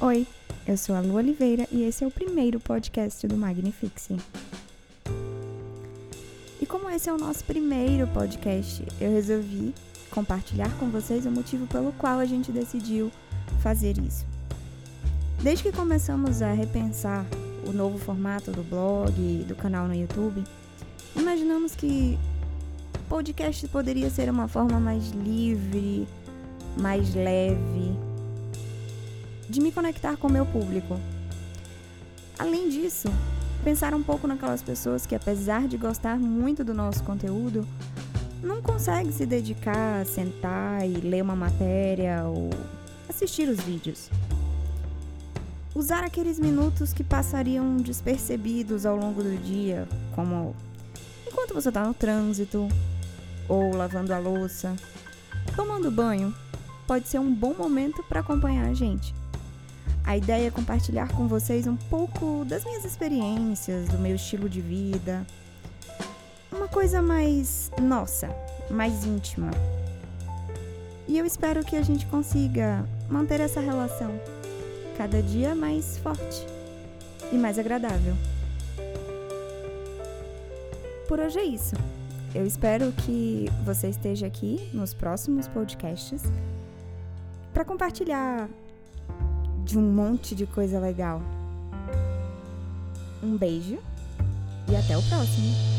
Oi, eu sou a Lu Oliveira e esse é o primeiro podcast do Magnifixe. E como esse é o nosso primeiro podcast, eu resolvi compartilhar com vocês o motivo pelo qual a gente decidiu fazer isso. Desde que começamos a repensar o novo formato do blog e do canal no YouTube, imaginamos que podcast poderia ser uma forma mais livre, mais leve de me conectar com o meu público. Além disso, pensar um pouco naquelas pessoas que, apesar de gostar muito do nosso conteúdo, não conseguem se dedicar a sentar e ler uma matéria ou assistir os vídeos. Usar aqueles minutos que passariam despercebidos ao longo do dia, como enquanto você está no trânsito, ou lavando a louça, tomando banho, pode ser um bom momento para acompanhar a gente. A ideia é compartilhar com vocês um pouco das minhas experiências, do meu estilo de vida. Uma coisa mais nossa, mais íntima. E eu espero que a gente consiga manter essa relação cada dia mais forte e mais agradável. Por hoje é isso. Eu espero que você esteja aqui nos próximos podcasts para compartilhar de um monte de coisa legal. Um beijo e até o próximo!